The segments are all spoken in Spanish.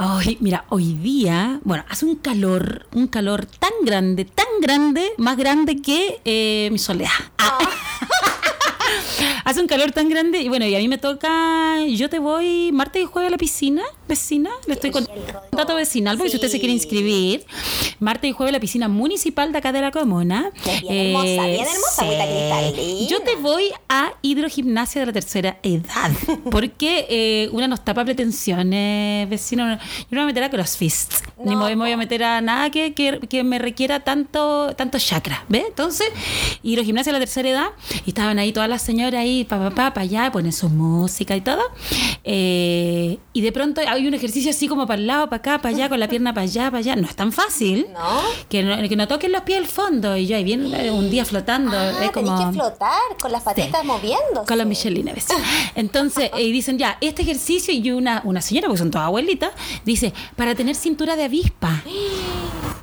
Ay, mira, hoy día, bueno, hace un calor, un calor tan grande, tan grande, más grande que eh, mi soledad. Ah. Hace un calor tan grande y bueno, y a mí me toca, yo te voy martes y jueves a la piscina, vecina, le estoy contando dato vecinal, porque si usted se quiere inscribir, martes y jueves a la piscina municipal de acá de la Comuna. Bien hermosa, bien hermosa, agüita cristalina. Yo te voy a hidrogimnasia de la tercera edad, porque eh, una nos tapa pretensiones, vecino. Yo no me voy a meter a CrossFit, ni me voy a meter a nada que, que, que me requiera tanto, tanto chakra, ¿ves? Entonces, hidrogimnasia de la tercera edad, y estaban ahí todas las señoras ahí, pa, pa, pa, pa allá, ponen su música y todo. Eh, y de pronto hay un ejercicio así como para el lado, para acá, para allá, con la pierna para allá, para allá. No es tan fácil. ¿No? Que no, que no toquen los pies al fondo. Y yo ahí bien eh, un día flotando. Ah, es como... tenés que flotar con las patitas moviéndose. Con la Michelina, ¿ves? Entonces, y dicen ya, este ejercicio y una, una señora, porque son todas abuelitas, dice, para tener cintura de avispa.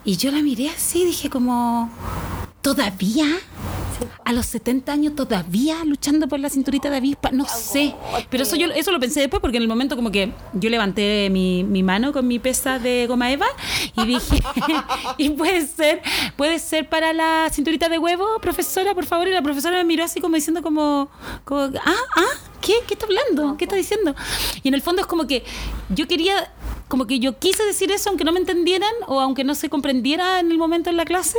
Y yo la miré así, dije como, ¿todavía? A los 70 años todavía luchando por la cinturita de avispa, no sé. Pero eso yo eso lo pensé después porque en el momento como que yo levanté mi, mi mano con mi pesa de goma eva y dije, y puede ser, puede ser para la cinturita de huevo, profesora, por favor. Y la profesora me miró así como diciendo como, ah, ah, ¿qué? ¿Qué está hablando? ¿Qué está diciendo? Y en el fondo es como que yo quería como que yo quise decir eso aunque no me entendieran o aunque no se comprendiera en el momento en la clase,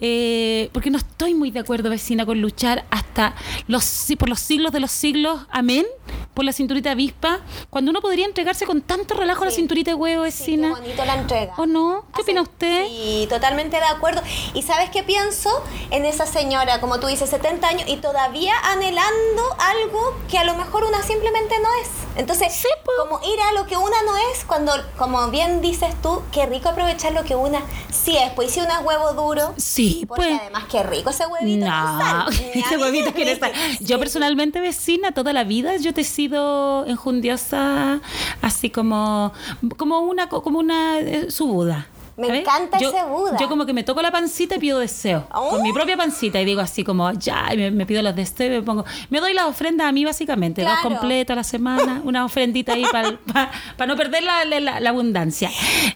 eh, porque no estoy muy de acuerdo, vecina, con luchar hasta los por los siglos de los siglos, amén, por la cinturita avispa, cuando uno podría entregarse con tanto relajo a la cinturita de huevo, Sí, qué vecina. bonito la entrega. ¿O no? ¿Qué opina usted? Sí, totalmente de acuerdo. ¿Y sabes qué pienso? En esa señora, como tú dices, 70 años y todavía anhelando algo que a lo mejor una simplemente no es. Entonces, como ir a lo que una no es, cuando, como bien dices tú, qué rico aprovechar lo que una sí es. Pues si una es huevo duro, Sí, porque pues. además qué rico ese huevito. No, sal. ese huevito que eres. Yo personalmente, vecina, toda la vida yo te he sido enjundiosa, así como, como una, como una eh, su Buda. Me ¿sabes? encanta yo, ese Buda. Yo como que me toco la pancita y pido deseo. Oh. Con mi propia pancita y digo así como, ya, y me, me pido los deseos y me pongo. Me doy la ofrenda a mí básicamente, dos Claro. completos a la semana, una ofrendita ahí para no perder la, la- la abundancia.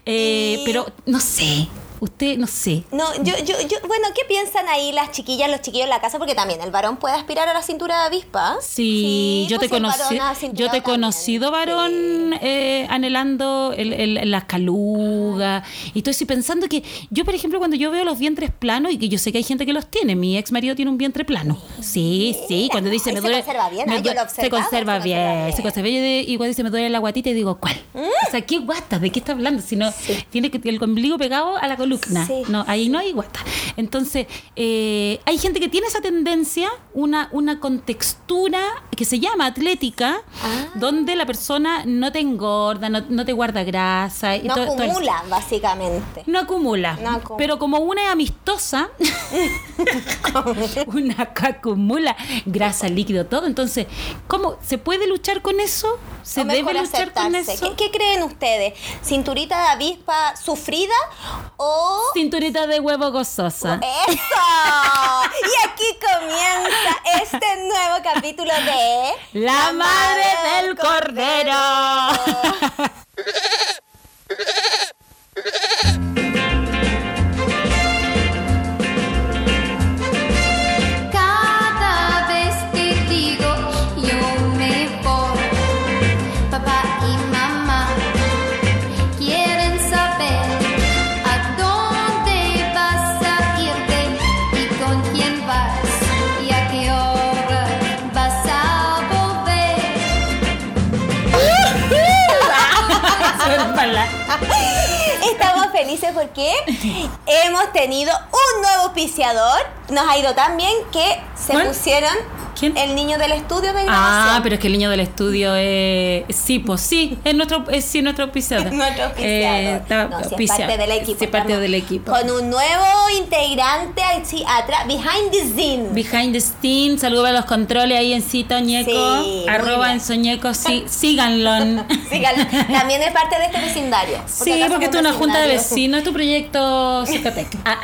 Eh, Y- Pero no sé, usted, no sé. No, yo, yo, yo, bueno, ¿qué piensan ahí las chiquillas, los chiquillos en la casa? Porque también el varón puede aspirar a la cintura de avispa. Sí, yo te pues conocí, yo te he conocido varón Sí. eh, anhelando el, el- las calugas y estoy así pensando que yo por ejemplo cuando yo veo los vientres planos y que yo sé que hay gente que los tiene, mi ex marido tiene un vientre plano, sí, sí, cuando dice me se duele, conserva bien, me yo lo se conserva se bien, bien. se conserva bien y cuando dice me duele la guatita y digo ¿cuál? O sea, ¿qué guata? ¿De qué está hablando? Si no tiene que el ombligo pegado a la columna, Sí. no, ahí no hay guata. Entonces, eh, hay gente que tiene esa tendencia, una, una contextura que se llama atlética, Ah. donde la persona no te engorda, no, no te guarda grasa. y No todo- todo el- acumula, básicamente. no acumula. No acumula. Pero como una es amistosa, una que acumula grasa, líquido, todo. Entonces, ¿cómo se puede luchar con eso? ¿Se debe luchar con eso? ¿Qué, qué creen ustedes? ¿Cinturita de avispa sufrida o Cinturita de huevo gozosa. ¡Eso! Y aquí comienza este nuevo capítulo de La madre del cordero. Cada ido tan bien que se ¿Cuál? pusieron ¿Quién? el niño del estudio de Ah, grabación. pero es que el niño del estudio es... Sí, pues sí, es nuestro, es, sí, nuestro auspiciador. Es nuestro auspiciador. Eh, está No, si es parte del equipo. Sí, parte del equipo. Con un nuevo integrante atrás, behind the scene. Behind the scene, saludos a los controles ahí en Cito Ñeco, Sí, arroba en Soñeco, sí, síganlo. Síganlo. También es parte de este vecindario. Sí, acá porque es una junta de vecinos, es tu proyecto Psicotec. Ah.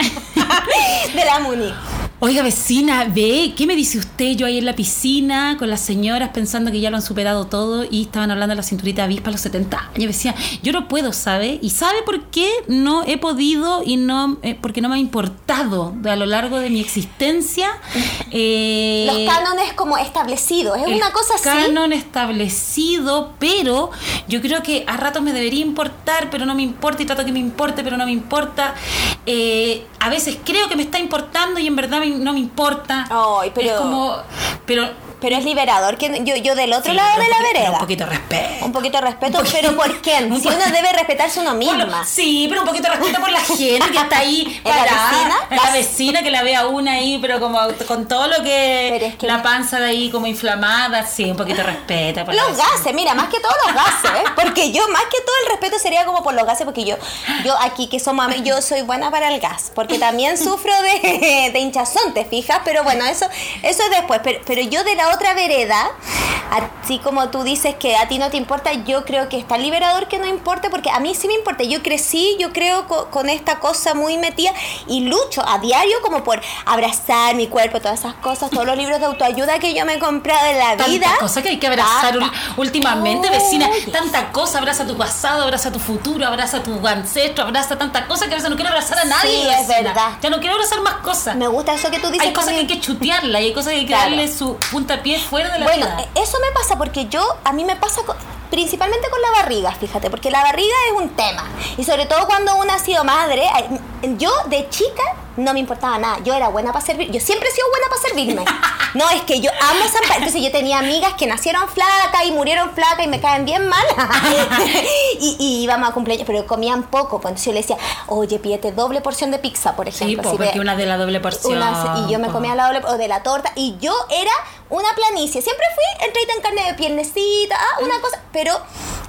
de la MUNI. Oiga, vecina, ve, ¿qué me dice usted? Yo ahí en la piscina con las señoras pensando que ya lo han superado todo y estaban hablando de la cinturita de avispa a los 70 años. Decía, yo no puedo, ¿sabe? ¿Y sabe por qué no he podido y no, eh, porque no me ha importado a lo largo de mi existencia? eh, Los cánones como establecidos. Es una cosa así. canon establecido, pero yo creo que a ratos me debería importar, pero no me importa y trato que me importe, pero no me importa. Eh, a veces creo que me está importando y en verdad me- no me importa. Ay, pero- Es como, pero Pero es liberador. que Yo, yo del otro sí, lado de la poquito- vereda. Un poquito de respeto. Un poquito de respeto, poquito- pero ¿por quién? un Si uno debe respetarse uno Bueno, misma. sí, pero un poquito de respeto por la gente que está ahí ¿Es la vecina? la Las- vecina que la ve a una ahí, pero como con todo lo que, Pero es que la panza de ahí como inflamada, sí, un poquito de respeto. por Los gases, mira, más que todos los gases, ¿eh? porque yo más que todo el respeto sería como por los gases, porque yo, yo aquí que somos, yo soy buena para el gas, porque también sufro de, de hinchazón, te fijas, pero bueno, eso, eso es después, pero, pero yo de la otra vereda, así como tú dices que a ti no te importa, yo creo que está liberador que no importe, porque a mí sí me importa, yo crecí, yo creo co- con, esta cosa muy metida y lucho a diario como por abrazar mi cuerpo, todas esas cosas, todos los libros de autoayuda que yo me he comprado en la vida. Tanta cosa que hay que abrazar Tanta. últimamente, vecina. Tanta cosa, abraza tu pasado, abraza tu futuro, abraza tu ancestro, abraza tanta cosa que a veces no quiero abrazar a nadie. Sí, es verdad. Ya no quiero abrazar más cosas. Me gusta eso que tú dices hay cosas que hay que chutearla y hay cosas que hay que Claro. darle su fuera de la Bueno, eh, eso me pasa porque yo, a mí me pasa con- principalmente con la barriga, fíjate, porque la barriga es un tema. Y sobre todo cuando uno ha sido madre, yo de chica no me importaba nada, yo era buena para servir, yo siempre he sido buena para servirme. No, es que yo amo San Pa- Entonces yo tenía amigas que nacieron flacas y murieron flacas y me caen bien mal. y, y íbamos a cumpleaños, pero comían poco. Pues entonces yo le decía, oye, pídete doble porción de pizza, por sí, ejemplo. po, así porque de- una de la doble porción. unas- y yo me comía la doble o de la torta y yo era una planicie siempre fui entradita en carne de piernecita ah, una cosa pero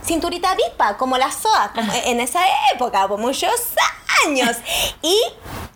cinturita avispa como la SOA como en esa época por muchos años y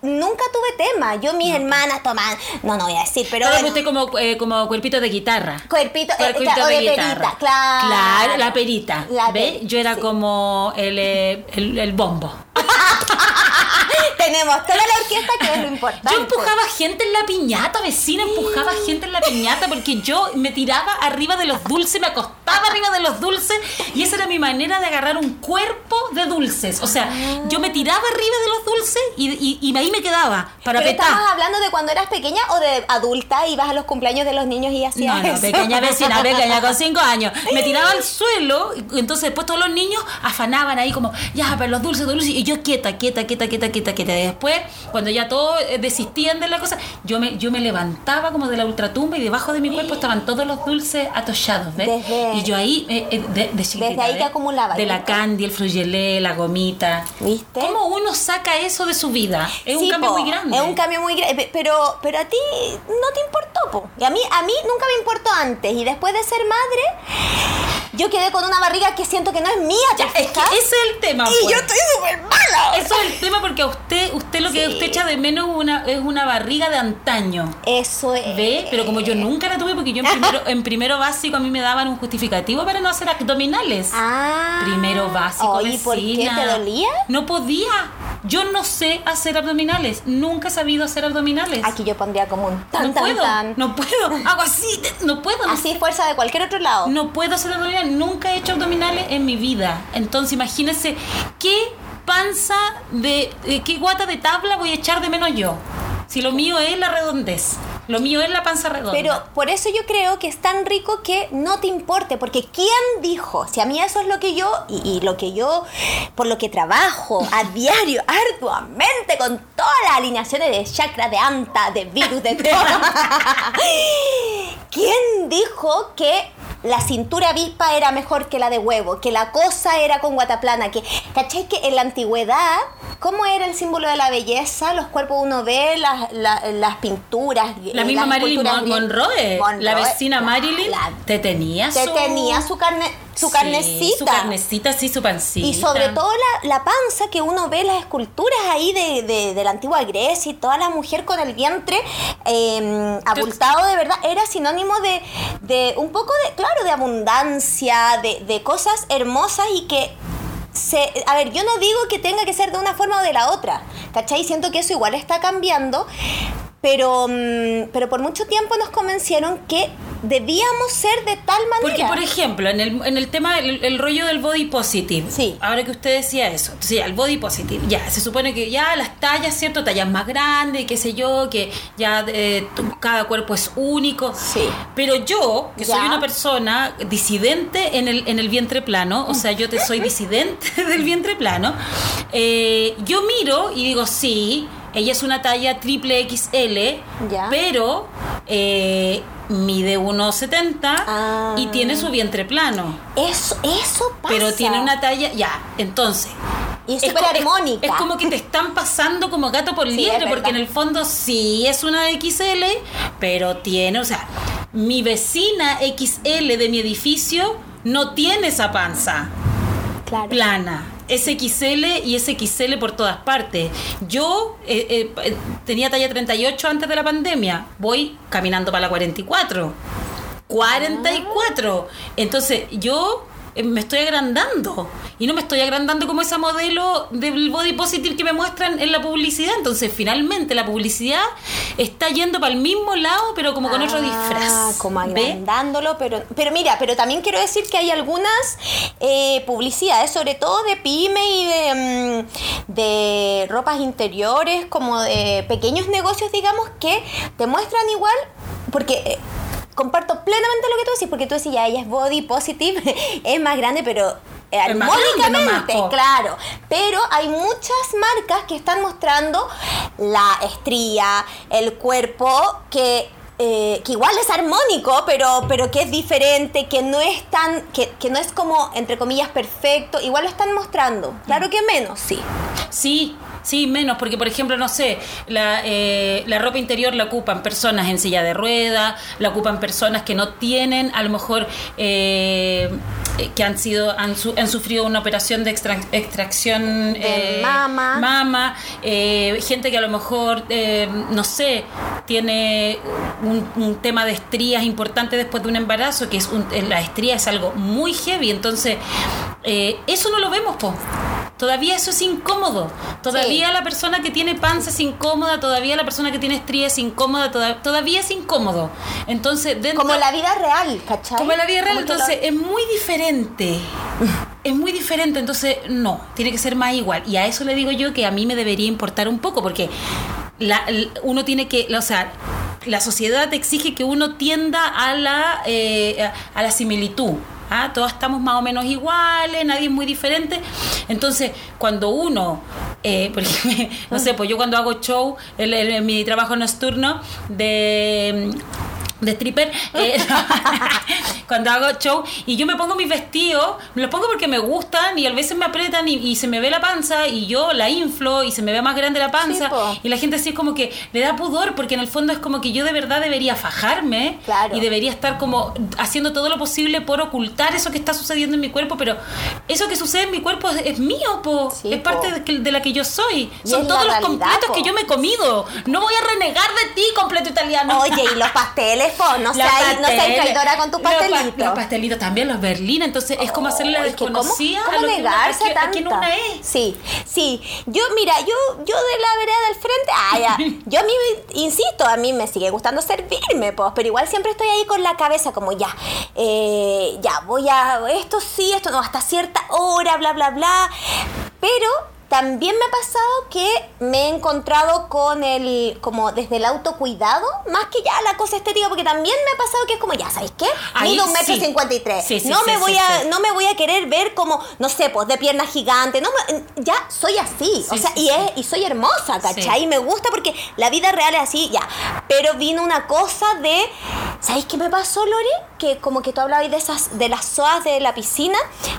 nunca tuve tema yo mis hermanas toman no no voy a decir pero Todo bueno, usted como, eh, como cuerpito de guitarra. cuerpito, eh, Cuerpito claro, o de de guitarra. perita claro Claro, la perita. La ¿Ve? Yo era sí. como el, eh, el, el bombo. tenemos toda la orquesta que es lo importante Yo empujaba gente en la piñata, vecina, empujaba gente en la piñata porque yo me tiraba arriba de los dulces, me acostaba arriba de los dulces y esa era mi manera de agarrar un cuerpo de dulces. O sea, yo me tiraba arriba de los dulces y, y- y ahí me quedaba para pero petar. estamos hablando de cuando eras pequeña o de adulta y vas a los cumpleaños de los niños y hacías No, no, eso? pequeña vecina, pequeña, con cinco años. Me tiraba al suelo, y entonces después todos los niños afanaban ahí como, ya, para los dulces, dulces, y yo quieta, quieta, quieta, quieta, quieta, quieta. Y después, cuando ya todos eh, desistían de la cosa, yo me, yo me levantaba como de la ultratumba y debajo de mi cuerpo estaban todos los dulces atollados, ¿ves? Desde- Y yo ahí, eh, eh, de, Desde ahí te acumulaba, De la candy, el frugelé, la gomita. ¿Viste? ¿Cómo uno saca eso de su vida? Es un cambio po, muy grande. Es un cambio muy grande. Pero, pero a ti no te importó, po. Y a mí, a mí nunca me importó antes. Y después de ser madre, yo quedé con una barriga que siento que no es mía, ¿te Ya, es que ese es el tema. Y pues. yo estoy súper Eso es el tema porque a usted, usted lo que Sí. usted echa de menos una, es una barriga de antaño. Eso es. ¿Ve? Pero como yo nunca la tuve, porque yo en primero, en primero básico a mí me daban un justificativo para no hacer abdominales. Ah. Primero básico, Oye, ¿por qué te dolía? No podía. Yo no sé hacer abdominales. Nunca he sabido hacer abdominales. Aquí yo pondría como un tan, no tan, puedo. tan. No puedo. Hago así. No puedo. Así es fuerza de cualquier otro lado. no puedo hacer abdominales, nunca he hecho abdominales en mi vida. Entonces, imagínense qué panza de, qué guata de tabla voy a echar de menos yo. Si lo mío es la redondez, lo mío es la panza redonda. Pero por eso yo creo que es tan rico que no te importe, porque ¿quién dijo? Si a mí eso es lo que yo, y, y lo que yo, por lo que trabajo a diario, arduamente, con todas las alineaciones de chakra, de anta, de virus, de todo. ¿Quién dijo que la cintura avispa era mejor que la de huevo? Que la cosa era con guataplana, que, ¿cachai? Que en la antigüedad, ¿cómo era el símbolo de la belleza? Los cuerpos uno ve, las, la- las pinturas. La misma Marilyn Mon-. Monroe, la vecina Marilyn, la- te tenía te su... tenía su carne, su Sí, carnecita. Su carnecita, sí, su pancita. Y sobre todo la, la panza que uno ve las esculturas ahí de, de- de la antigua Grecia y toda la mujer con el vientre eh, abultado de verdad era sinónimo de, de un poco de, claro, de abundancia, de, de cosas hermosas y que se, a ver, yo no digo que tenga que ser de una forma o de la otra, ¿cachai? Siento que eso igual está cambiando. Pero, mm, pero por mucho tiempo nos convencieron que debíamos ser de tal manera. Porque, por ejemplo, en el, en el tema del el rollo del body positive, Sí. ahora que usted decía eso, sí, el body positive, ya, se supone que ya las tallas, ¿cierto? Tallas más grandes, qué sé yo, que ya eh, cada cuerpo es único. Sí. Pero yo, que soy Ya. una persona disidente en el, en el vientre plano, o sea, yo te soy disidente del vientre plano, eh, yo miro y digo, sí, ella es una talla triple XL, Ya. pero eh, mide 1,70 Ah. y tiene su vientre plano. Eso, eso pasa. Pero tiene una talla, ya, entonces. Y es es súper es- armónica. Es, como que te están pasando como gato por Sí, liebre, es porque en el fondo sí es una XL, pero tiene, o sea, mi vecina XL de mi edificio no tiene esa panza Claro. plana. Es XL y es XL por todas partes. Yo eh, eh, tenía talla 38 antes de la pandemia. Voy caminando para la 44. 44. Entonces yo me estoy agrandando. Y no me estoy agrandando como esa modelo del body positive que me muestran en la publicidad. Entonces finalmente la publicidad está yendo para el mismo lado, pero como con otro Ah, disfraz. Como ¿Ve? agrandándolo, pero, pero mira, pero también quiero decir que hay algunas eh, publicidades, sobre todo de pyme y de, mm, de ropas interiores, como de pequeños negocios, digamos, que te muestran igual, porque... Comparto plenamente lo que tú decís, porque tú decís, ya ella es body positive, es más grande, pero eh, armónicamente, claro. Pero hay muchas marcas que están mostrando la estría, el cuerpo, que, eh, que igual es armónico, pero, pero que es diferente, que no es tan, que, que no es como, entre comillas, perfecto. Igual lo están mostrando. Claro que menos, sí. Sí, sí, menos, porque por ejemplo, no sé, la, eh, la ropa interior la ocupan personas en silla de ruedas, la ocupan personas que no tienen, a lo mejor, eh, eh, que han sido, han, su- han sufrido una operación de extra- extracción De eh, mama. mama, eh, gente que a lo mejor, eh, no sé, tiene un, un tema de estrías importante después de un embarazo, que es un- la estría es algo muy heavy, entonces eh, eso no lo vemos, po. Todavía eso es incómodo. Todavía la persona que tiene panza es incómoda, todavía la persona que tiene estría es incómoda, toda- todavía es incómodo. Entonces, dentro, Como la vida real, ¿cachai? como la vida real, lo- entonces es muy diferente. Es muy diferente, entonces no, tiene que ser más igual. Y a eso le digo yo que a mí me debería importar un poco, porque la- uno tiene que, o sea, la sociedad exige que uno tienda a la, eh, a la similitud. ¿Ah? Todos estamos más o menos iguales, nadie es muy diferente. Entonces, cuando uno, eh, por ejemplo, no sé, pues yo cuando hago show, en mi trabajo nocturno de de stripper eh, cuando hago show y yo me pongo mis vestidos me los pongo porque me gustan y a veces me apretan y, y se me ve la panza y yo la inflo y se me ve más grande la panza Sí, y la gente así es como que le da pudor porque en el fondo es como que yo de verdad debería fajarme Claro. y debería estar como haciendo todo lo posible por ocultar eso que está sucediendo en mi cuerpo pero eso que sucede en mi cuerpo es, es mío po Sí, es parte po. de, de la que yo soy Y son todos los realidad, completos po. que yo me he comido no voy a renegar de ti completo italiano Oye, y los pasteles, po, no seas no traidora con tus los pa- pastelitos. Los pastelitos también, los berlines. Entonces es como hacerle la desconocida ¿cómo, cómo negarse a que- a a quien tanta? una es. Sí, sí. Yo, mira, yo, yo de la vereda del frente, ah, ya. Yo a mí, insisto, a mí me sigue gustando servirme, pues, pero igual siempre estoy ahí con la cabeza como ya, eh, ya, voy a, esto sí, esto no, hasta cierta hora, bla, bla, bla. Pero también me ha pasado que me he encontrado con el, como desde el autocuidado, más que ya la cosa estética, porque también me ha pasado que es como, ya, ¿sabéis qué? Mido un metro cincuenta y tres. No me voy a, no me voy a querer ver como, no sé, pues de pierna gigante. No, me- ya soy así. o sea, sí, y, sí. es- y soy hermosa, ¿cachai? Y me gusta porque la vida real es así, ya. Pero vino una cosa de. ¿Sabéis qué me pasó, Lore? Que como que tú hablabas de esas, de las soas de la piscina.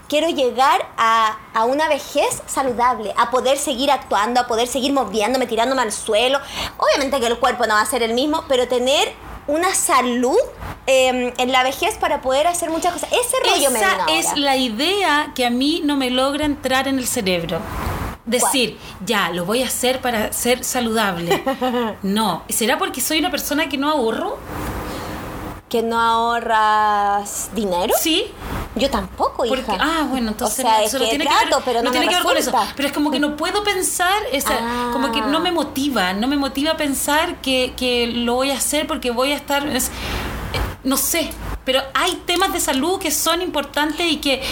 Quiero llegar a, a una vejez saludable, a poder seguir actuando, a poder seguir moviéndome, tirándome al suelo. Obviamente que el cuerpo no va a ser el mismo, pero tener una salud eh, en la vejez para poder hacer muchas cosas. Ese rollo me Esa ahora. es la idea que a mí no me logra entrar en el cerebro. Decir, ya, lo voy a hacer para ser saludable. No. ¿Será porque soy una persona que no ahorro? Que no ahorras dinero. Sí. Yo tampoco, Porque, hija. ah, bueno, entonces o sea, es que tiene trato, que ver, pero no, no tiene que ver con eso. Pero es como que no puedo pensar, esa, Ah. como que no me motiva, no me motiva pensar que, que lo voy a hacer porque voy a estar, es- eh, no sé, pero hay temas de salud que son importantes y que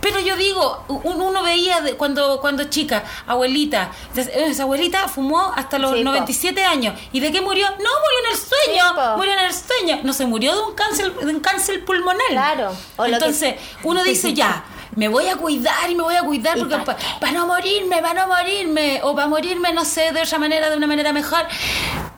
pero yo digo, un- uno veía de- cuando, cuando chica, abuelita, des- esa abuelita fumó hasta los Sí, po. 97 años. ¿Y de qué murió? No, murió en el sueño. Sí, po. murió en el sueño. No se murió de un cáncer, de un cáncer pulmonar. Claro. O lo que- Entonces, uno dice ya. Me voy a cuidar y me voy a cuidar ¿Y porque pa' para no morirme, para no morirme, o para morirme, no sé, de otra manera, de una manera mejor.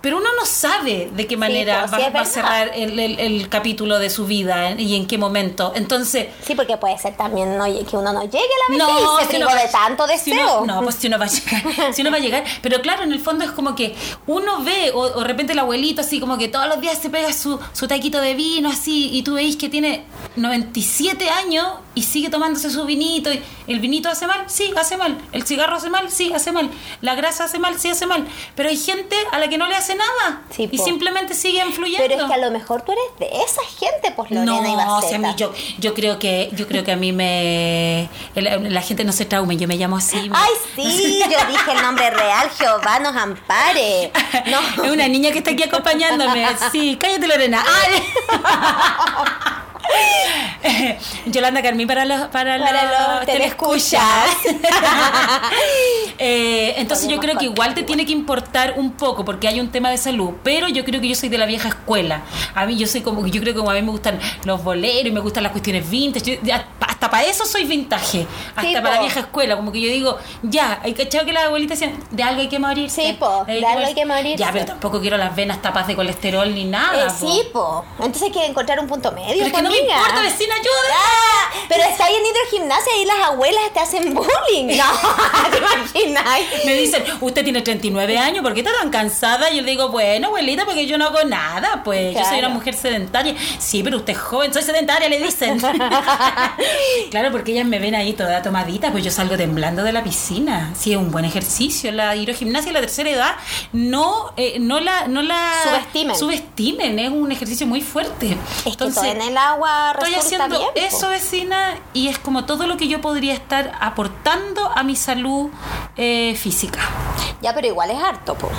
Pero uno no sabe de qué manera pues, va, sí, es va a cerrar el, el- el capítulo de su vida y en qué momento. Entonces, Sí, porque puede ser también no, que uno no llegue a la vejez no, y se si uno va- de tanto si deseo. uno- no, pues si uno va a llegar, si uno va a llegar. Pero claro, en el fondo es como que uno ve, o, o de repente el abuelito así como que todos los días se pega su, su taquito de vino así, y tú veis que tiene 97 años y sigue tomándose su vinito. Y ¿El vinito hace mal? Sí, hace mal. ¿El cigarro hace mal? Sí, hace mal. ¿La grasa hace mal? Sí, hace mal. Pero hay gente a la que no le hace nada. Sí, y po. simplemente sigue influyendo. Pero es que a lo mejor tú eres de esa gente, pues Lorena y No, Baceta. si a mí yo, yo creo que yo creo que a mí me la gente no se traume, yo me llamo así. me- Ay, sí, yo dije el nombre real, Jehová nos ampare. No. Es una niña que está aquí acompañándome. Sí, cállate Lorena. Ay. Yolanda Carmín para los para, Para los, telescuchas. Eh, entonces yo creo que igual te tiene que importar un poco porque hay un tema de salud, pero yo creo que yo soy de la vieja escuela. A mí yo soy como yo creo que como a mí me gustan los boleros y me gustan las cuestiones vintage. Yo- hasta para eso soy vintage. Hasta Sí, para la vieja escuela, como que yo digo, ya, hay cachado que las abuelitas decían, de algo hay que morir. Sí, po, de algo hay que morirse. Ya, pero tampoco quiero las venas tapadas de colesterol ni nada. Eh, po. sí, po. Entonces hay que encontrar un punto medio. Pero es que po, no me amiga. Importa, vecina, ayuda. Ah, pero está ahí en hidrogimnasia y las abuelas te hacen bullying. No, ¿te imaginas? Me dicen, usted tiene 39 años, ¿por qué está tan cansada? Yo le digo, bueno, abuelita, porque yo no hago nada, pues yo soy una mujer sedentaria. Sí, pero usted es joven, soy sedentaria, le dicen. claro, porque ellas me ven ahí toda tomadita, pues yo salgo temblando de la piscina. Sí, es un buen ejercicio. La hidrogimnasia a la tercera edad no, eh, no la, no la Subestimen. subestimen, es un ejercicio muy fuerte. Es que todo en el agua Estoy haciendo bien. eso, vecina, y es como todo lo que yo podría estar aportando a mi salud eh, física. Ya, pero igual es harto, po.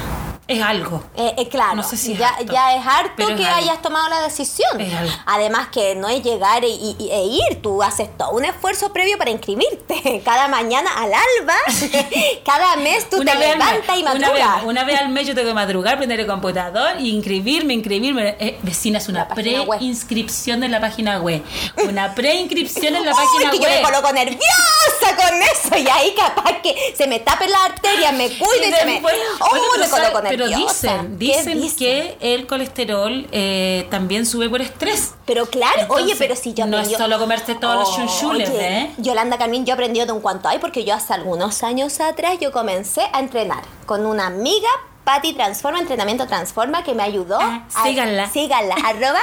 Es algo. Eh, eh, claro, No sé si es ya, harto, ya es harto es que hayas tomado la decisión. Además que no es llegar e, e ir, tú haces todo un esfuerzo previo para inscribirte. Cada mañana al alba, cada mes tú te levantas y una madrugas. vez, una vez al mes yo tengo que madrugar, prender el computador y inscribirme, inscribirme. Eh, vecina, es una web. preinscripción en la página web. Una preinscripción en la página que yo me web. coloco nerviosa con eso y ahí capaz que se me tapen las arterias, me cuido y, Y se me... ¡Oh, me coloco sabe- pero dicen, ¿Qué dicen que el colesterol eh, también sube por estrés. Pero claro, Entonces, oye, pero si yo no es solo comerse todos los chunchules, Oye, ¿eh? Yolanda Carmín, yo aprendí de un cuanto hay porque yo hace algunos años atrás yo comencé a entrenar con una amiga, Patti Transforma, Entrenamiento Transforma, que me ayudó. Ah, a- síganla. síganla, arroba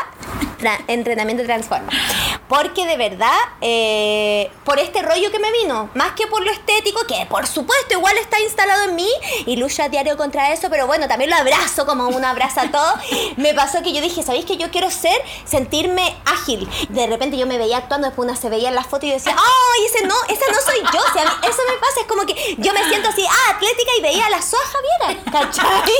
tra- Entrenamiento Transforma. Porque de verdad, eh, por este rollo que me vino, más que por lo estético, que por supuesto igual está instalado en mí y lucha a diario contra eso, pero bueno, también lo abrazo como uno abraza a todo. Me pasó que yo dije, ¿sabéis que yo quiero ser, sentirme ágil? De repente yo me veía actuando, después una se veía en la foto y decía, ¡ay, ese no, esa no soy yo! O sea, eso me pasa, es como que yo me siento así, ah, atlética y veía a la Soa Javiera, ¿cachai?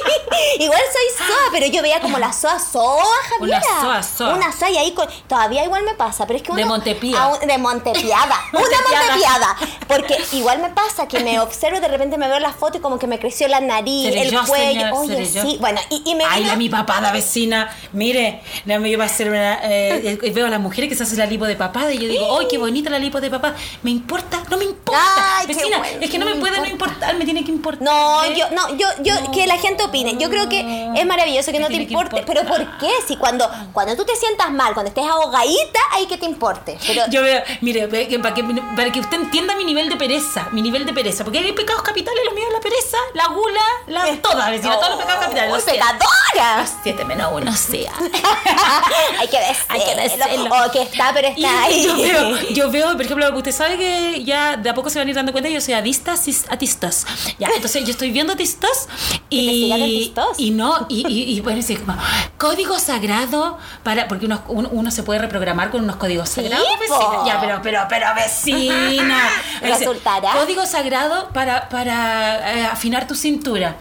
Igual soy Soa, pero yo veía como la Soa, Soa Javiera. Una Soa, Soa. Una Soa y ahí con, todavía igual me pasa, pero es que De uno- Montepía. a un- de Montepiada. una Montepiada. Porque igual me pasa que me observo y de repente me veo la foto y como que me creció la nariz, Seré el yo, cuello. señor, Oye, yo. sí. Bueno, y, y me Ay, vino- la mi papada vecina. Mire, la me iba a hacer una, eh, eh, veo a las mujeres que se hacen la lipo de papada y yo digo, ¡ay, qué bonita la lipo de papada! ¿Me importa? No me importa. Ay, vecina, bueno, es que no no me me puede no importa. importar, me tiene que importar. No, ¿eh? yo, no, yo, yo, que la gente opine. Yo creo que es maravilloso que Me no te importe. Pero. ¿por qué? Si cuando, cuando tú te sientas mal, cuando estés ahogadita, hay que te importe. Pero Yo veo, mire, para que, para que usted entienda mi nivel de pereza, mi nivel de pereza, porque hay pecados capitales, lo mío es la pereza, la gula, la, todas, vecina, todos los pecados capitales. ¡Uy, lo sé. pecadora! 7 menos 1, sí. Hay que decirlo. Hay que decirlo. O que está, pero Y está ahí. yo veo, yo veo, por ejemplo, usted sabe que ya de a poco se van a ir dando cuenta, yo soy adicta sis- a Tistos. Ya, entonces yo estoy viendo Tistos ¿Y y, Tistos? y no, y, y, y bueno, sí, como código sagrado para, porque uno, uno, uno se puede reprogramar con unos códigos Sí, sagrados, vecina. po. Ya, pero, pero, pero, vecina. ¿Resultará? Código sagrado para, para eh, afinar tu cintura.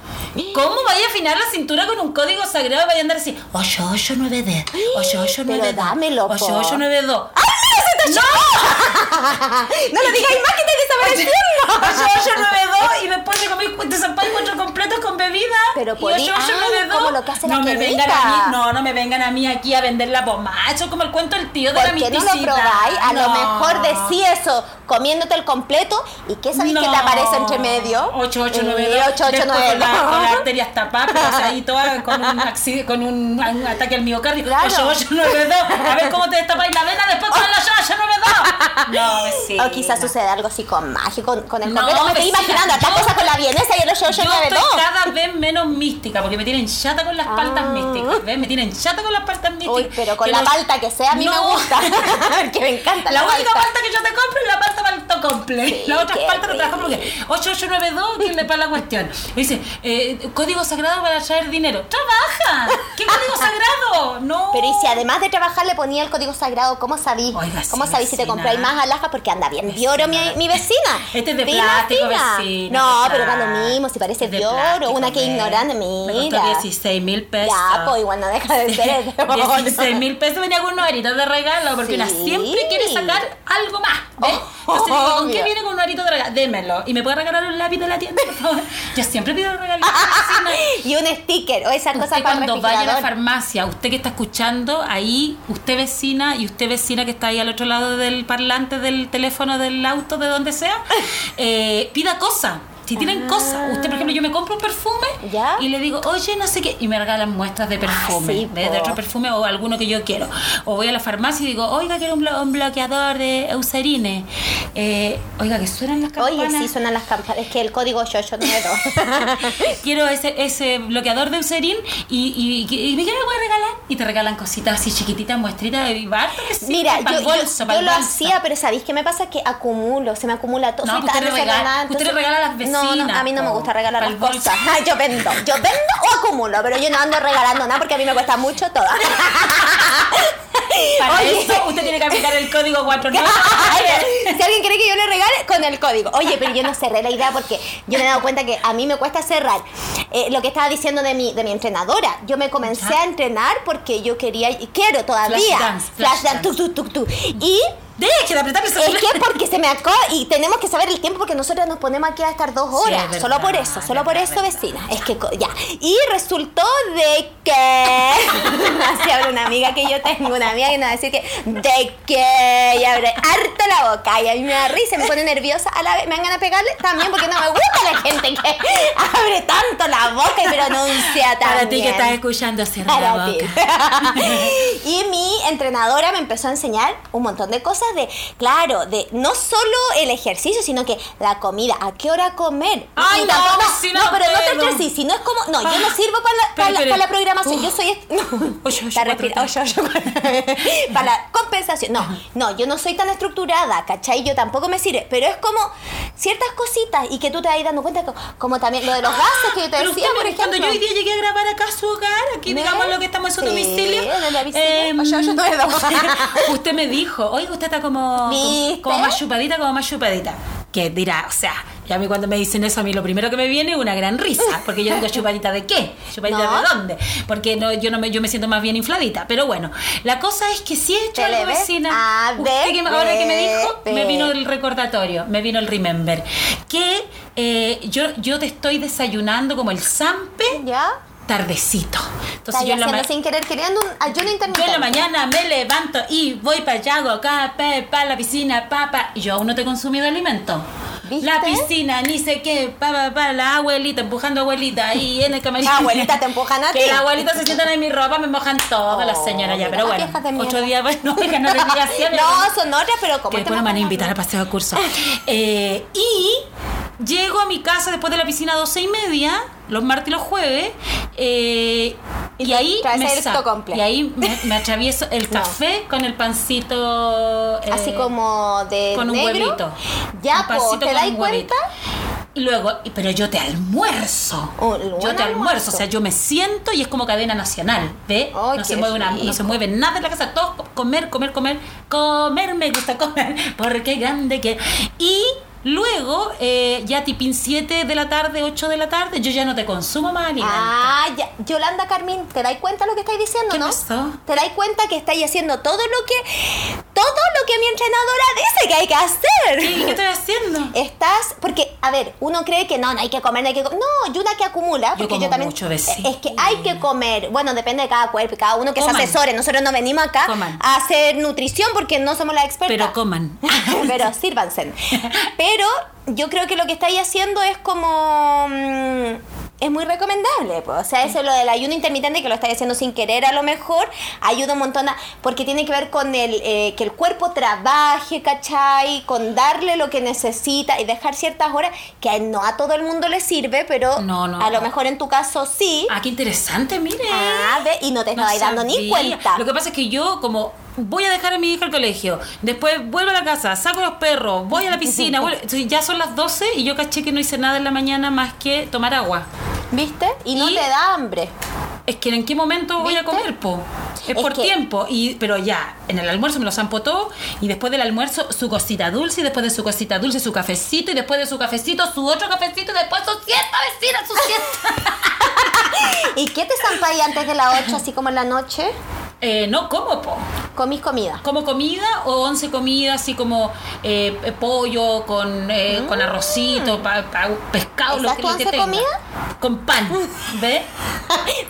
¿Cómo vaya a afinar la cintura con un código sagrado? Vaya a andar así, 8892, 8892. Pero dámelo, po. 8892. ¡No! no lo digáis más que te desapareciendo. 8892 y después te comí te zampáis cuatro completos con bebida. Pero y podí- ah, como lo que hace no me vengan a mí, no, no me vengan a mí aquí a vender la pomada. Eso es como el cuento del tío de la ¿Por qué no misticidad. lo probáis? A lo No. mejor decí eso comiéndote el completo y ¿qué sabéis que te aparece entre medio? 8892. Eh, 8892. Después Con, la- con las arterias tapadas, o sea, ahí toda con un, accidente, con un, un ataque al miocardio. Claro. 8892. A ver cómo te destapáis la vena después con la 8892. No, vecina. O quizás sucede algo así con magia, con, con el No, completo. Me estoy imaginando estas yo- cosas con la vienesa y el Yo estoy 8892. cada vez menos mística porque me tienen chata con las paltas Ah. místicas. ¿Ves? Me tienen chata con las paltas místicas. Uy, pero con Que la los- palta que sea a mí me No. gusta. Porque me encanta la, La única palta. palta que yo te compro es la palta palto comple. Sí, Las otras las compro rico. porque 8892 que le para la cuestión. Me dice, eh, código sagrado para traer dinero. ¡Trabaja! ¿Qué código sagrado? No. Pero y si además de trabajar le ponía el código sagrado, ¿cómo sabí? Oiga, sí, ¿Cómo sabí si te compráis más alhajas? Porque anda bien de oro mi, mi vecina. Este es de plástico, vecina. No, pero da lo mismo, si parece de de oro. plástico, Una que ignorante, Me mira. costó 16 mil pesos. Ya, pues igual no deja de ser de oro. 16 mil pesos venía con unos de regalo porque una Sí. siempre quiere sacar algo más. ¿ves? Oh, Entonces digo, ¿con qué viene con un arito de regalo? Démelo. ¿Y me puede regalar un lápiz de la tienda, por favor? Yo siempre pido regalitos. y un sticker o esas cosas Usted para el cuando vaya a la farmacia, usted que está escuchando, ahí, usted vecina y usted vecina que está ahí al otro lado del parlante del teléfono del auto, de donde sea, eh, pida cosas. Si tienen Ah. cosas, usted por ejemplo, yo me compro un perfume ¿Ya? y le digo, oye, no sé qué, y me regalan muestras de perfume, sí, de, otro perfume o alguno que yo quiero. O voy a la farmacia y digo, oiga, quiero un, blo- un bloqueador de Eucerine. Eh, oiga, que suenan las campanas. Oye, sí, suenan las campanas. Es que el código 8892. quiero ese, ese bloqueador de Eucerin y, y, y, y ¿qué me voy a regalar? Y te regalan cositas así chiquititas, muestritas de vivar. Mira, yo, el yo- bolso, yo pa'l lo hacía, pero ¿sabéis qué me pasa? Que acumulo, se me acumula todo. No, usted le regala- regala las No, no, a mí no me gusta regalar las cosas. Yo vendo, yo vendo o acumulo, pero yo no ando regalando nada porque a mí me cuesta mucho todo. Para Oye. eso usted tiene que aplicar el código 49. si alguien quiere que yo le regale, con el código. Oye, pero yo no cerré la idea porque yo me he dado cuenta que a mí me cuesta cerrar. Eh, lo que estaba diciendo de mi, de mi entrenadora. Yo me comencé a entrenar porque yo quería, y quiero todavía. Flash dance, flash. Y Deje de apretar el es que porque se me acaba y tenemos que saber el tiempo porque nosotros nos ponemos aquí a estar dos Sí, horas. es verdad, solo por eso, solo por eso, vecina. Es que ya. Y resultó de que. Amiga que yo tengo, una amiga que nos va a decir que. De que. Y abre harto la boca. Y a mí me da risa, me pone nerviosa. A la vez me ganas de pegarle también porque no me gusta la gente que abre tanto la boca y pronuncia tan Para ti que estás escuchando, cierra la boca. y mi entrenadora me empezó a enseñar un montón de cosas de, claro, de no solo el ejercicio, sino que la comida, a qué hora comer. Ay, no, tampoco- vecina, no, pero no te estreses, si no es como, no, yo no Ah, sirvo para la, para la- para programación, yo soy... est- no, cuatro, respira-. Ocho, ocho, cuatro. para la compensación. No, no, yo no soy tan estructurada, ¿cachai? Yo tampoco me sirve, pero es como ciertas cositas y que tú te vas dando cuenta, co- como, también lo de los gases que yo te Pero decía, usted, por ejemplo. cuando yo hoy día llegué a grabar acá a su hogar, aquí digamos lo que estamos en su Sí, domicilio. em, Oye, oye, usted me dijo, oiga, usted está como, como, como más chupadita, como más chupadita. Que dirá, o sea, y a mí cuando me dicen eso, a mí lo primero que me viene es una gran risa. Porque yo digo, ¿chupadita de qué? ¿Chupadita No. de dónde? Porque no, yo no me, yo me siento más bien infladita. Pero bueno, la cosa es que si he hecho ¿Te le algo, vecina. A usted que me- ahora que me dijo, me vino el recordatorio, me vino el remember. Que eh, yo, yo te estoy desayunando como el zampe ¿Ya? Tardecito. Entonces Estás yo en, la sin querer queriendo un ayuno yo en la mañana me levanto y voy para allá, hago acá, para la piscina, papá. Y yo aún no te he consumido alimento. ¿Viste? La piscina, ni sé qué, pa, pa, la abuelita, empujando a abuelita ahí en el camerino. La abuelita te empujan a ti. Que la abuelita se sientan en mi ropa, me mojan todas las Oh, señoras ya. Pero bueno, ocho días, bueno, que no así No, son otras, pero como que después nos van a invitar a paseo de curso. Eh, y llego a mi casa después de la piscina a 12 y media, los martes y los jueves, eh, Y ahí traes me. Y ahí me, me atravieso el No. café con el pancito. eh, Así como de con un huevito. Ya, Un po, pancito ¿te con das un huevito. cuenta? Y luego, y- pero yo te almuerzo. Oh, yo te almuerzo. almuerzo. O sea, yo me siento y es como cadena nacional. ¿Ve? No, se mueve una- no rico. se mueve nada en la casa. Todo co- comer, comer, comer. Comer, me gusta comer. Porque grande que. Y. Luego, eh, ya tipín 7 de la tarde, 8 de la tarde, yo ya no te consumo más alimento. Ah, ya. Yolanda Carmín, ¿te dais cuenta lo que estáis diciendo, ¿Qué no? pasó? ¿Te dais cuenta que estáis haciendo todo lo que todo lo que mi entrenadora dice que hay que hacer? ¿Qué, qué estoy haciendo? Estás, porque, a ver, uno cree que no, no hay que comer, no hay que comer. No, y una que acumula, porque yo, como también. mucho, vecina. Es que hay que comer. Bueno, depende de cada cuerpo cada uno que Coman. se asesore. Nosotros no venimos acá Coman. a hacer nutrición porque no somos la experta. Pero coman. Pero sírvanse. Pero yo creo que lo que estáis haciendo es como. mm, es muy recomendable, pues. o sea, eso lo del ayuno intermitente que lo estáis haciendo sin querer a lo mejor, ayuda un montón a- porque tiene que ver con el eh, que el cuerpo trabaje, ¿cachai? Con darle lo que necesita y dejar ciertas horas que no a todo el mundo le sirve, pero No, no. a lo mejor en tu caso sí. Ah, qué interesante, mire. Ah, ve, y no te No estabas dando ni cuenta. Lo que pasa es que yo, como voy a dejar a mi hija al colegio, después vuelvo a la casa, saco los perros, voy a la piscina, vuelvo- entonces ya son las 12 y yo caché que no hice nada en la mañana más que tomar agua. ¿Viste? Y no Y- te da hambre. Es que en qué momento voy a comer, po. Es, Es por que- tiempo. Y, pero ya, en el almuerzo me lo zampo todo. Y después del almuerzo, su cosita dulce. Y después de su cosita dulce, su cafecito. Y después de su cafecito, su otro cafecito. Y después su siesta, vecina, su siesta. ¿Y qué te zampáis antes de las 8, así como en la noche? Eh, no como, po. Comís comida. como comida o once comidas así como eh, eh, pollo con, eh, con arrocito, pa- pa- pescado, lo ¿Esas que, tu que once tenga. comida? Con pan, ¿ves?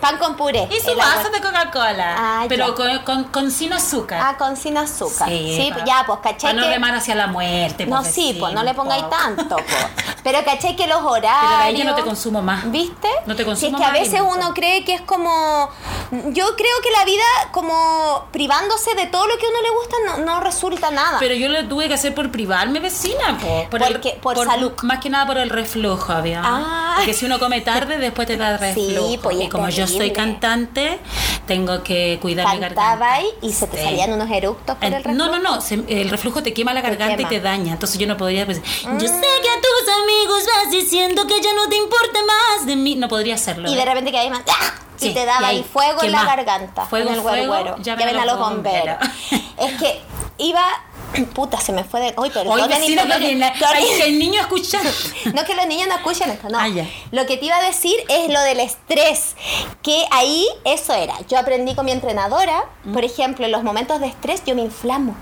Pan con puré. Y su vaso de Coca-Cola, Ah, pero con, con, con sin azúcar. Ah, con sin azúcar. Sí, pa- ya, pues caché pa no que... remar hacia la muerte. no, pues, sí, pues no le pongáis po. tanto, pues. Pero caché que los horarios... Pero de ahí ya no te consumo más. ¿Viste? No te Si consumo es que a más veces uno cree que es como... Yo creo que la vida como privándose de todo lo que a uno le gusta no, no resulta nada. Pero yo lo tuve que hacer por privarme, vecina, po, por, Porque- por salud. Más que nada por el reflujo, había. Ah. Porque si uno come tarde, después te da Sí, reflujo. pues, y como yo soy cantante, tengo que cuidar mi garganta. Y se te Sí. salían unos eructos por el reflujo. no, no, no, se- el reflujo te quema la garganta quema. y te daña. Entonces yo no podría pues, Yo Mm. sé que a tus amigos vas diciendo que ya no te importa más de mí. No podría hacerlo. Y ¿eh? de repente que ahí más... ¡ah! Sí, y te daba y ahí, ahí fuego en la garganta. Fuego, en el fuego, Ya ven ven a los bomberos. bomberos. es que iba... Puta, se me fue de... Uy, pero... Que viene- hay que el niño escuchando. No que los niños no escuchen esto, no. Ah, ya. Lo que te iba a decir es lo del estrés, que ahí eso era. Yo aprendí con mi entrenadora, Mm. por ejemplo, en los momentos de estrés yo me inflamo.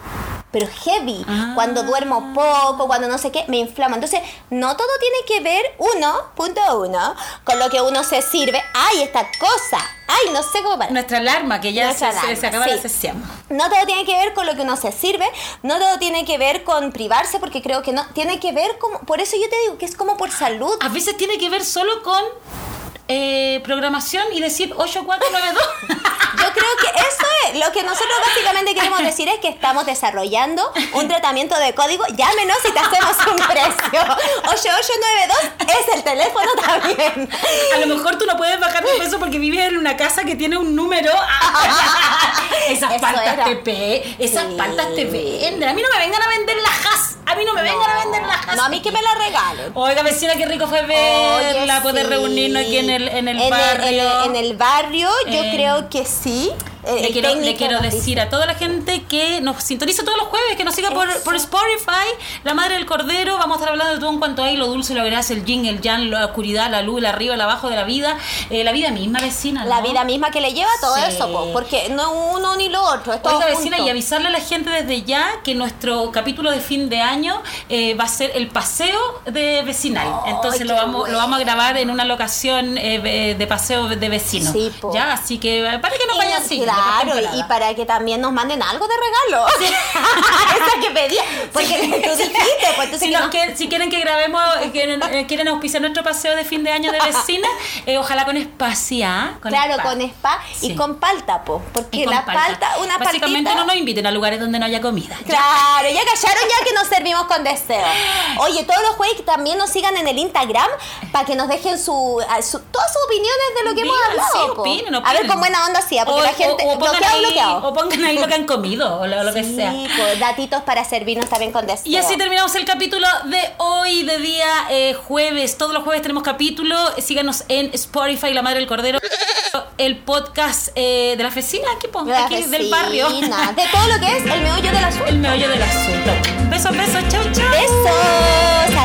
Pero heavy, Ah. cuando duermo poco, cuando no sé qué, me inflamo. Entonces, no todo tiene que ver, uno, punto uno, con lo que uno se sirve. ¡Ay, esta cosa! ¡Ay, no sé cómo parar! Nuestra alarma, que ya se, alarma, se acaba sí. la sesión. No todo tiene que ver con lo que uno se sirve, no todo tiene que ver con privarse, porque creo que no. Tiene que ver como. Por eso yo te digo que es como por salud. A veces tiene que ver solo con eh, programación y decir 8492. Yo creo que eso es lo que nosotros básicamente queremos decir es que estamos desarrollando un tratamiento de código. Llámenos y te hacemos un precio. 8892 es el teléfono también. A lo mejor tú no puedes bajar de peso porque vives en una casa que tiene un número. esas Eso paltas era. TP, esas Sí. paltas te venden. A mí no me vengan a vender las has. A mí no me vengan a vender las has. No, a mí que me la regalen. Oiga, vecina, qué rico fue Oye, verla, poder sí. reunirnos aquí en el, en el en barrio. en el barrio, yo Eh, creo que sí. Eh, Le quiero, le técnico quiero nos decir a toda la gente que nos sintoniza todos los jueves, que nos siga por, Spotify, La Madre del Cordero. Vamos a estar hablando de todo en cuanto hay, lo dulce, lo verás, el yin, el yang, la oscuridad, la luz, el arriba, el abajo de la vida. Eh, la vida misma, vecina. La vida misma que le lleva todo Sí. eso, po, porque no uno ni lo otro, es todo Oiga, vecina, junto. y avisarle a la gente desde ya que nuestro capítulo de fin de año eh, va a ser el paseo de vecinal. Entonces lo vamos, lo vamos a grabar en una locación de paseo de vecinos. Sí, ya, así que para que no Y vayan nos- así. Claro, y para que también nos manden algo de regalo. Esa que pedía. Porque tú dijiste, pues entonces Si, nos quieren, si quieren que grabemos, eh, quieren, eh, quieren auspiciar nuestro paseo de fin de año de vecina, eh, ojalá con espacia. Con claro, spa. con spa Sí. y con palta, po, porque la palta, una Básicamente paltita. no nos inviten a lugares donde no haya comida. Claro, ya callaron ya que nos servimos con deseo. Oye, todos los jueves que también nos sigan en el Instagram para que nos dejen su, todas sus opiniones de lo que hemos hablado. sí, po. opinen, A ver con buena onda sí, porque O- la gente o, pongan bloqueado, ahí, bloqueado. o pongan ahí lo que han comido o lo, lo que sí, sea. pues, datitos para servirnos también con deseo. Y así terminamos el capítulo de hoy, de día eh, jueves. Todos los jueves tenemos capítulo. Síganos en Spotify, La Madre del Cordero, el podcast eh, de la vecina, aquí, aquí del barrio. De todo lo que es el meollo del asunto. El meollo del asunto. Besos, besos, chau, chau. Besos.